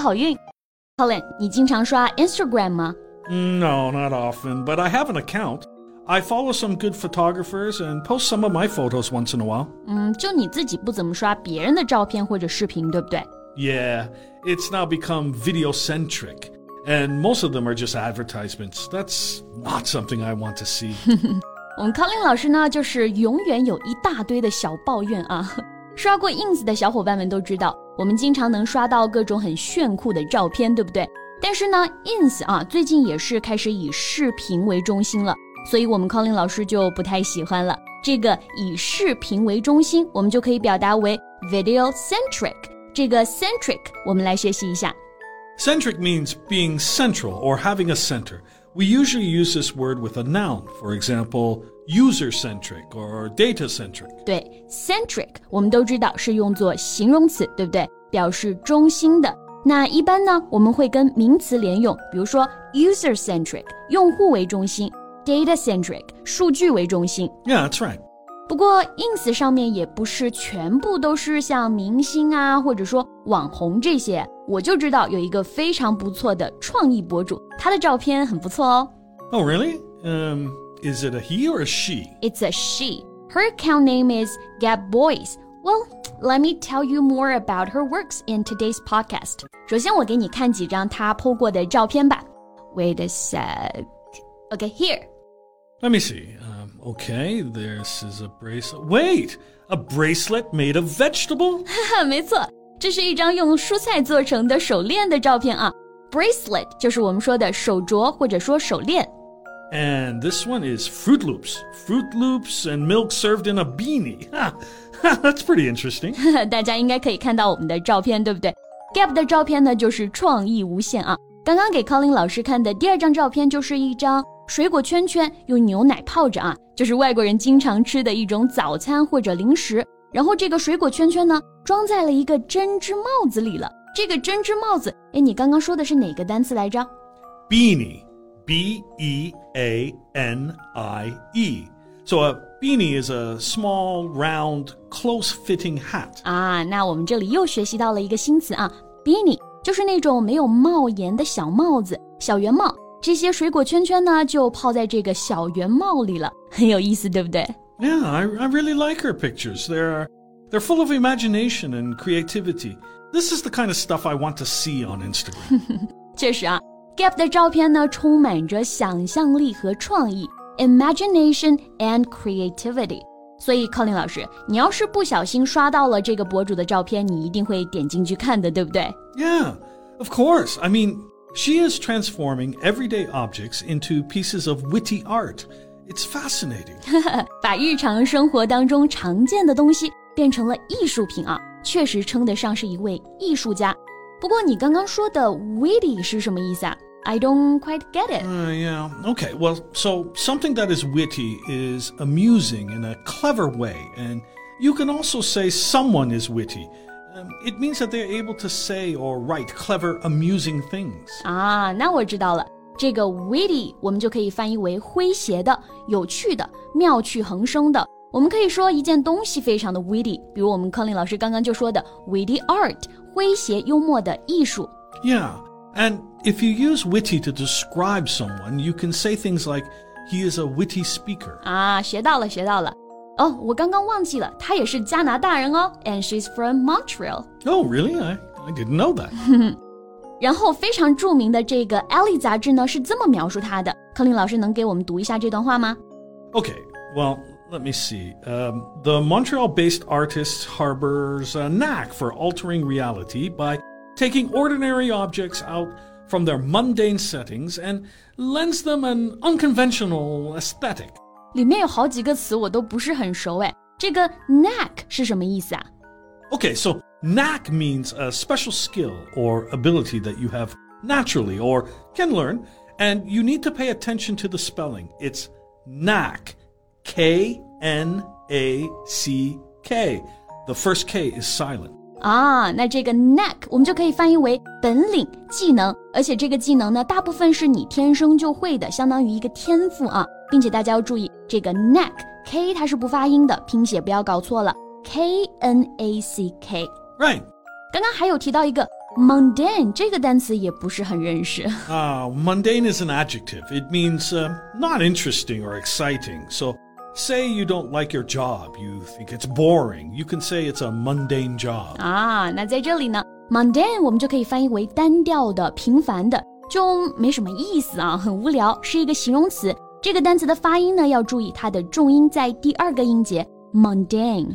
好运！Colin，你经常刷 Instagram 吗？No, not often, but I have an account. I follow some good photographers and post some of my photos once in a while. 嗯，就你自己不怎么刷别人的照片或者视频，对不对？Yeah, it's now become video centric. And most of them are just advertisements. That's not something I want to see. 我们 Colin 老师呢，就是永远有一大堆的小抱怨啊。 刷过 Ins 的小伙伴们都知道，我们经常能刷到各种很炫酷的照片，对不对？但是呢，Ins 啊，最近也是开始以视频为中心了。所以我们 Colin 老师就不太喜欢了。这个以视频为中心，我们就可以表达为 video centric。这个 centric，我们来学习一下。Centric means being central or having a center. We usually use this word with a noun. For example, user centric or data centric. 对，centric 我们都知道是用作形容词，对不对？表示中心的。那一般呢，我们会跟名词连用，比如说 user centric，用户为中心。data centric，数据为中心。Yeah, that's right. 不过 ins 上面也不是全部都是像明星啊，或者说网红这些。 我就知道有一个非常不错的创意博主，他的照片很不错哦。Oh, really? Um, is it a he or a she? It's a she. Her account name is Gab Bois. Well, let me tell you more about her works in today's podcast. 首先，我给你看几张她 PO 过的照片吧。Wait a sec. Okay, here. Let me see. Um, okay, this is a bracelet. Wait, a bracelet made of vegetable? 没错。这是一张用蔬菜做成的手链的照片啊。Bracelet 就是我们说的手镯或者说手链。And this one is Fruit Loops. Fruit Loops and milk served in a beanie. That's pretty interesting. 大家应该可以看到我们的照片，对不对？Gap 的照片呢，就是创意无限啊。刚刚给 Colin 老师看的第二张照片，就是一张水果圈圈用牛奶泡着啊，就是外国人经常吃的一种早餐或者零食。然后这个水果圈圈呢，装在了一个针织帽子里了。这个针织帽子，哎，你刚刚说的是哪个单词来着？Beanie，B E A N I E。So a beanie is a small, round, close-fitting hat. 啊，那我们这里又学习到了一个新词啊，beanie 就是那种没有帽檐的小帽子，小圆帽。这些水果圈圈呢，就泡在这个小圆帽里了，很有意思，对不对 Yeah, I, I really like her pictures. They're they're full of imagination and creativity. This is the kind of stuff I want to see on Instagram. 确实啊，Gab （imagination and creativity）。所以，Colin of course. I mean, she is transforming everyday objects into pieces of witty art. It's fascinating. 把日常生活当中常见的东西变成了艺术品啊，确实称得上是一位艺术家。不过你刚刚说的 witty 是什么意思啊？I don't quite get it. Uh, yeah. Okay. Well, so something that is witty is amusing in a clever way, and you can also say someone is witty. Um, it means that they're able to say or write clever, amusing things. 啊，那我知道了。 这个 witty 我们就可以翻译为诙谐的、有趣的、妙趣横生的。我们可以说一件东西非常的 witty，比如我们康林老师刚刚就说的 witty art，诙谐幽默的艺术。Yeah, and if you use witty to describe someone, you can say things like he is a witty speaker. 啊，学到了，学到了。哦，我刚刚忘记了，她也是加拿大人哦，and she's from Montreal. Oh, really? I I didn't know that. 然后非常着名的这个《Elle》杂志呢是这么描述她的，柯林老师能给我们读一下这段话吗？Okay, well. Let me see. Um, the Montreal based artist harbors a knack for altering reality by taking ordinary objects out from their mundane settings and lends them an unconventional aesthetic. 里面有好几个词我都不是很熟哎，这个 knack 是什么意思啊？Okay, so Knack means a special skill or ability that you have naturally or can learn, and you need to pay attention to the spelling. It's knack. K N A C K. The first K is silent. 啊，那这个 knack 我们就可以翻译为本领、技能，而且这个技能呢，大部分是你天生就会的，相当于一个天赋啊，并且大家要注意这个 knack k 它是不发音的，拼写不要搞错了，k n a c k。 Right. 刚刚还有提到一个 mundane 这个单词也不是很认识 Ah, mundane is an adjective. It means uh, not interesting or exciting. So, say you don't like your job, you think it's boring. You can say it's a mundane job. 啊。那在这里呢，mundane 我们就可以翻译为单调的、平凡的，就没什么意思啊，很无聊，是一个形容词。这个单词的发音呢，要注意它的重音在第二个音节 mundane。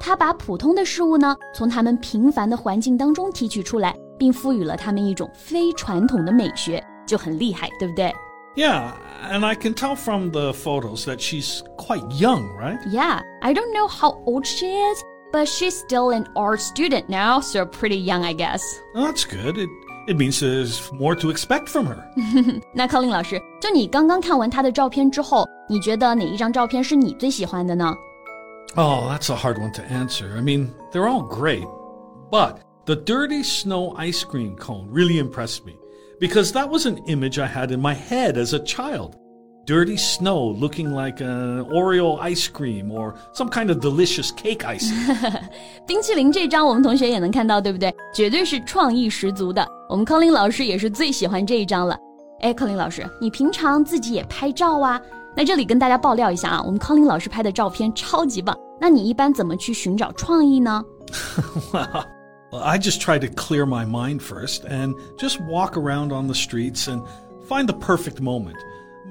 他把普通的事物呢从他们平凡的环境当中提取出来，并赋予了他们一种非传统的美学，就很厉害，对不对 Yeah, and I can tell from the photos that she's quite young, right? Yeah, I don't know how old she is, but she's still an art student now, so pretty young, I guess. Well, that's good. It it means there's more to expect from her. 那 Colin 老师，就你刚刚看完她的照片之后，你觉得哪一张照片是你最喜欢的呢？ Oh, that's a hard one to answer. I mean, they're all great, but the dirty snow ice cream cone really impressed me because that was an image I had in my head as a child. Dirty snow looking like an Oreo ice cream or some kind of delicious cake icing. 冰淇淋这张我们同学也能看到，对不对？绝对是创意十足的。我们 Colin 老师也是最喜欢这一张了。哎，Colin 老师，你平常自己也拍照啊？ 那这里跟大家爆料一下啊，我们 Colin 老师拍的照片超级棒。那你一般怎么去寻找创意呢？well, I just try to clear my mind first and just walk around on the streets and find the perfect moment.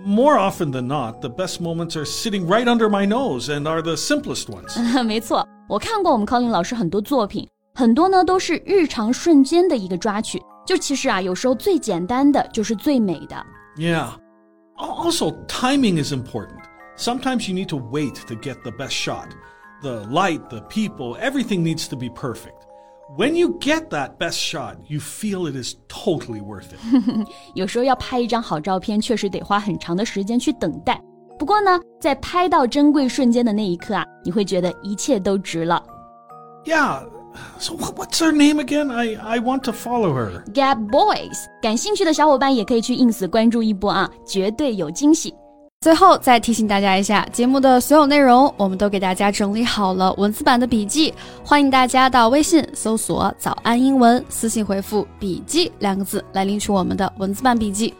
More often than not, the best moments are sitting right under my nose and are the simplest ones. 没错，我看过我们 Colin 老师很多作品，很多呢都是日常瞬间的一个抓取。就其实啊，有时候最简单的就是最美的。Yeah. Al- Also, timing is important. Sometimes you need to wait to get the best shot. The light, the people, everything needs to be perfect. When you get that best shot, you feel it is totally worth it. 有时候要拍一张好照片，确实得花很长的时间去等待。不过呢，在拍到珍贵瞬间的那一刻啊，你会觉得一切都值了。 Yeah. So wh- what's her name again? I, I want to follow her. Gap Boys，感兴趣的小伙伴也可以去 ins 关注一波啊，绝对有惊喜。最后再提醒大家一下，节目的所有内容我们都给大家整理好了文字版的笔记，欢迎大家到微信搜索“早安英文”，私信回复“笔记”两个字来领取我们的文字版笔记。